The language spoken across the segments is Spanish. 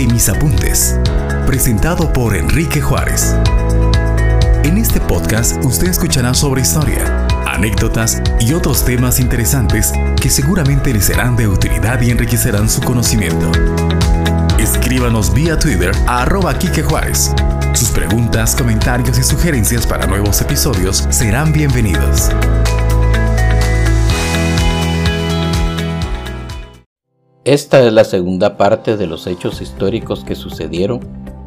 de mis apuntes, presentado por Enrique Juárez. En este podcast usted escuchará sobre historia, anécdotas y otros temas interesantes que seguramente le serán de utilidad y enriquecerán su conocimiento. Escríbanos vía Twitter a arroba Juárez. Sus preguntas, comentarios y sugerencias para nuevos episodios serán bienvenidos. Esta es la segunda parte de los hechos históricos que sucedieron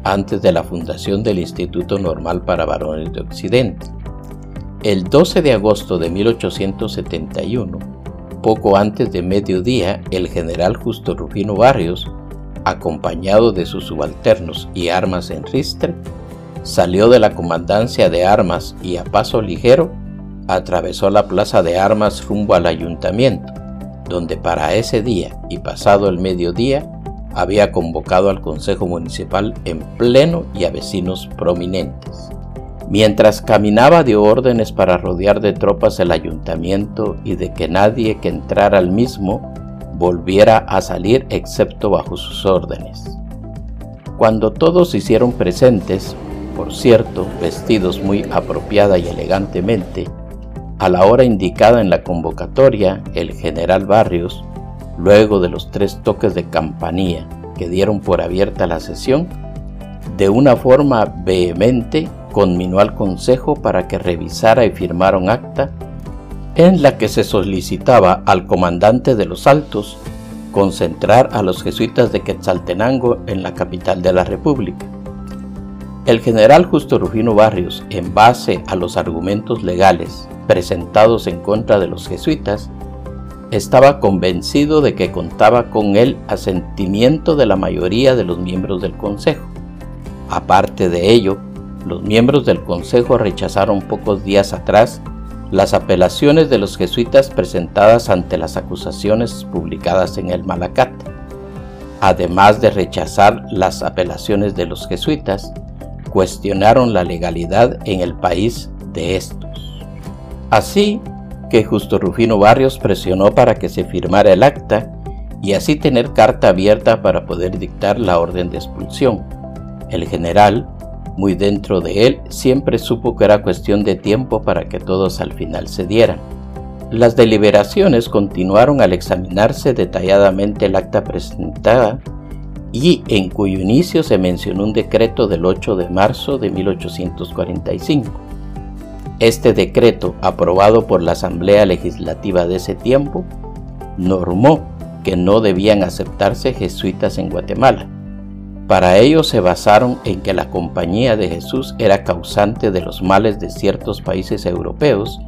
antes de la fundación del Instituto Normal para Varones de Occidente. El 12 de agosto de 1871, poco antes de mediodía, el general Justo Rufino Barrios, acompañado de sus subalternos y armas en ristre, salió de la comandancia de armas y a paso ligero atravesó la plaza de armas rumbo al ayuntamiento donde para ese día y pasado el mediodía había convocado al Consejo Municipal en pleno y a vecinos prominentes. Mientras caminaba dio órdenes para rodear de tropas el ayuntamiento y de que nadie que entrara al mismo volviera a salir excepto bajo sus órdenes. Cuando todos hicieron presentes, por cierto, vestidos muy apropiada y elegantemente, a la hora indicada en la convocatoria, el general Barrios, luego de los tres toques de campanilla que dieron por abierta la sesión, de una forma vehemente conminó al Consejo para que revisara y firmara un acta en la que se solicitaba al comandante de los Altos concentrar a los jesuitas de Quetzaltenango en la capital de la República. El general Justo Rufino Barrios, en base a los argumentos legales presentados en contra de los jesuitas, estaba convencido de que contaba con el asentimiento de la mayoría de los miembros del Consejo. Aparte de ello, los miembros del Consejo rechazaron pocos días atrás las apelaciones de los jesuitas presentadas ante las acusaciones publicadas en el Malacat, además de rechazar las apelaciones de los jesuitas, cuestionaron la legalidad en el país de estos. Así que Justo Rufino Barrios presionó para que se firmara el acta y así tener carta abierta para poder dictar la orden de expulsión. El general, muy dentro de él, siempre supo que era cuestión de tiempo para que todos al final se dieran. Las deliberaciones continuaron al examinarse detalladamente el acta presentada y en cuyo inicio se mencionó un decreto del 8 de marzo de 1845 este decreto, aprobado por la Asamblea Legislativa de ese tiempo, normó que no debían aceptarse jesuitas en Guatemala. Para ello se basaron en que la Compañía de Jesús era causante de los males de ciertos países europeos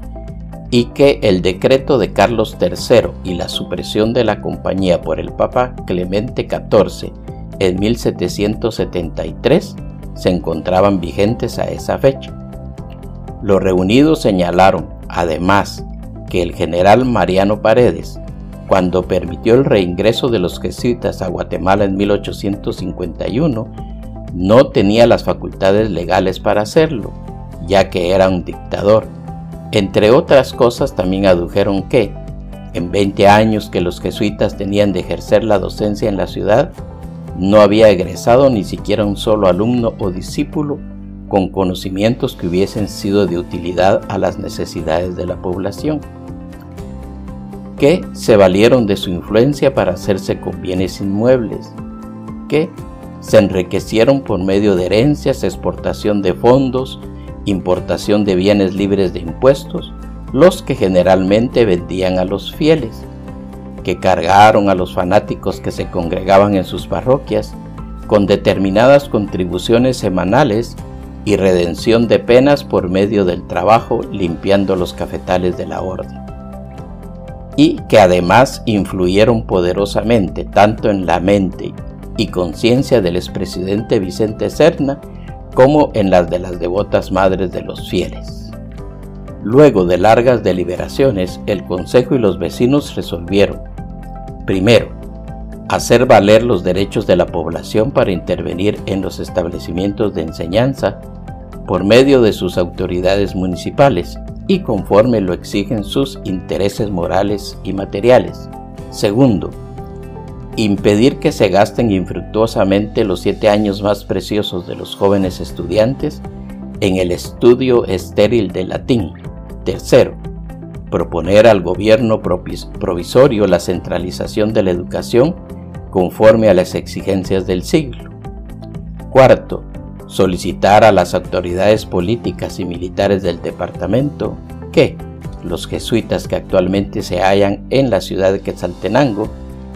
y que el decreto de Carlos III y la supresión de la compañía por el Papa Clemente XIV en 1773 se encontraban vigentes a esa fecha. Los reunidos señalaron, además, que el general Mariano Paredes, cuando permitió el reingreso de los jesuitas a Guatemala en 1851, no tenía las facultades legales para hacerlo, ya que era un dictador. Entre otras cosas también adujeron que, en 20 años que los jesuitas tenían de ejercer la docencia en la ciudad, no había egresado ni siquiera un solo alumno o discípulo con conocimientos que hubiesen sido de utilidad a las necesidades de la población, que se valieron de su influencia para hacerse con bienes inmuebles, que se enriquecieron por medio de herencias, exportación de fondos, importación de bienes libres de impuestos, los que generalmente vendían a los fieles, que cargaron a los fanáticos que se congregaban en sus parroquias con determinadas contribuciones semanales y redención de penas por medio del trabajo limpiando los cafetales de la orden. Y que además influyeron poderosamente tanto en la mente y conciencia del expresidente Vicente Serna como en las de las devotas madres de los fieles. Luego de largas deliberaciones, el Consejo y los vecinos resolvieron, primero, hacer valer los derechos de la población para intervenir en los establecimientos de enseñanza por medio de sus autoridades municipales y conforme lo exigen sus intereses morales y materiales. Segundo, impedir que se gasten infructuosamente los siete años más preciosos de los jóvenes estudiantes en el estudio estéril de latín. Tercero, proponer al gobierno provisorio la centralización de la educación conforme a las exigencias del siglo. Cuarto, solicitar a las autoridades políticas y militares del departamento que los jesuitas que actualmente se hallan en la ciudad de Quetzaltenango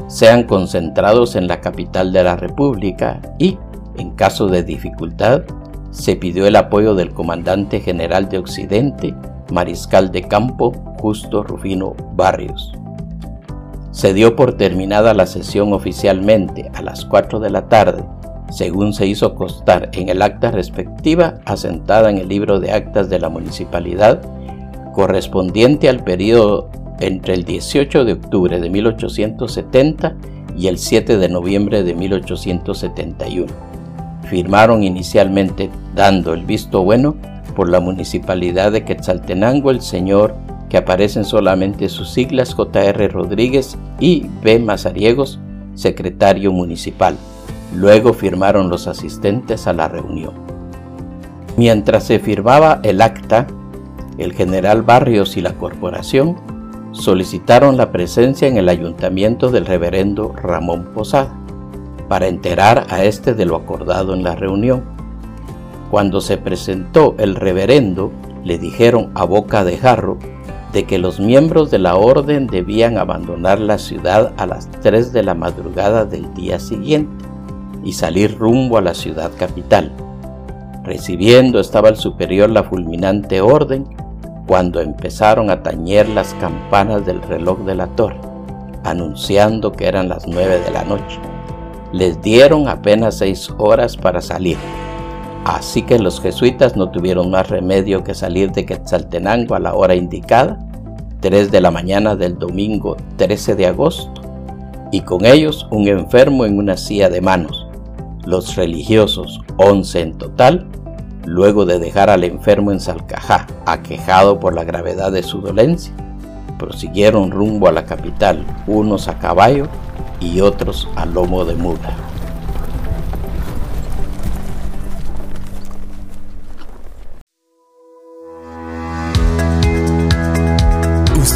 sean concentrados en la capital de la República y, en caso de dificultad, se pidió el apoyo del comandante general de Occidente, mariscal de campo Justo Rufino Barrios. Se dio por terminada la sesión oficialmente a las 4 de la tarde, según se hizo constar en el acta respectiva asentada en el libro de actas de la municipalidad, correspondiente al periodo entre el 18 de octubre de 1870 y el 7 de noviembre de 1871. Firmaron inicialmente dando el visto bueno por la municipalidad de Quetzaltenango el señor que aparecen solamente sus siglas JR Rodríguez y B. Mazariegos, secretario municipal. Luego firmaron los asistentes a la reunión. Mientras se firmaba el acta, el general Barrios y la corporación solicitaron la presencia en el ayuntamiento del reverendo Ramón Posada para enterar a este de lo acordado en la reunión. Cuando se presentó el reverendo, le dijeron a boca de jarro de que los miembros de la orden debían abandonar la ciudad a las 3 de la madrugada del día siguiente y salir rumbo a la ciudad capital. Recibiendo estaba el superior la fulminante orden cuando empezaron a tañer las campanas del reloj de la torre, anunciando que eran las nueve de la noche. Les dieron apenas seis horas para salir, así que los jesuitas no tuvieron más remedio que salir de Quetzaltenango a la hora indicada, 3 de la mañana del domingo 13 de agosto, y con ellos un enfermo en una silla de manos. Los religiosos, 11 en total, luego de dejar al enfermo en Salcajá, aquejado por la gravedad de su dolencia, prosiguieron rumbo a la capital, unos a caballo y otros a lomo de mula.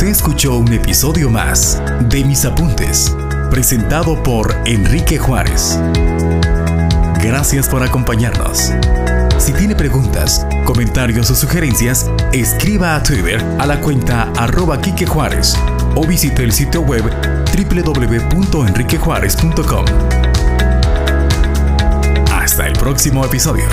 Escuchó un episodio más de Mis Apuntes, presentado por Enrique Juárez. Gracias por acompañarnos. Si tiene preguntas, comentarios o sugerencias, escriba a Twitter a la cuenta arroba Quique Juárez o visite el sitio web www.enriquejuárez.com. Hasta el próximo episodio.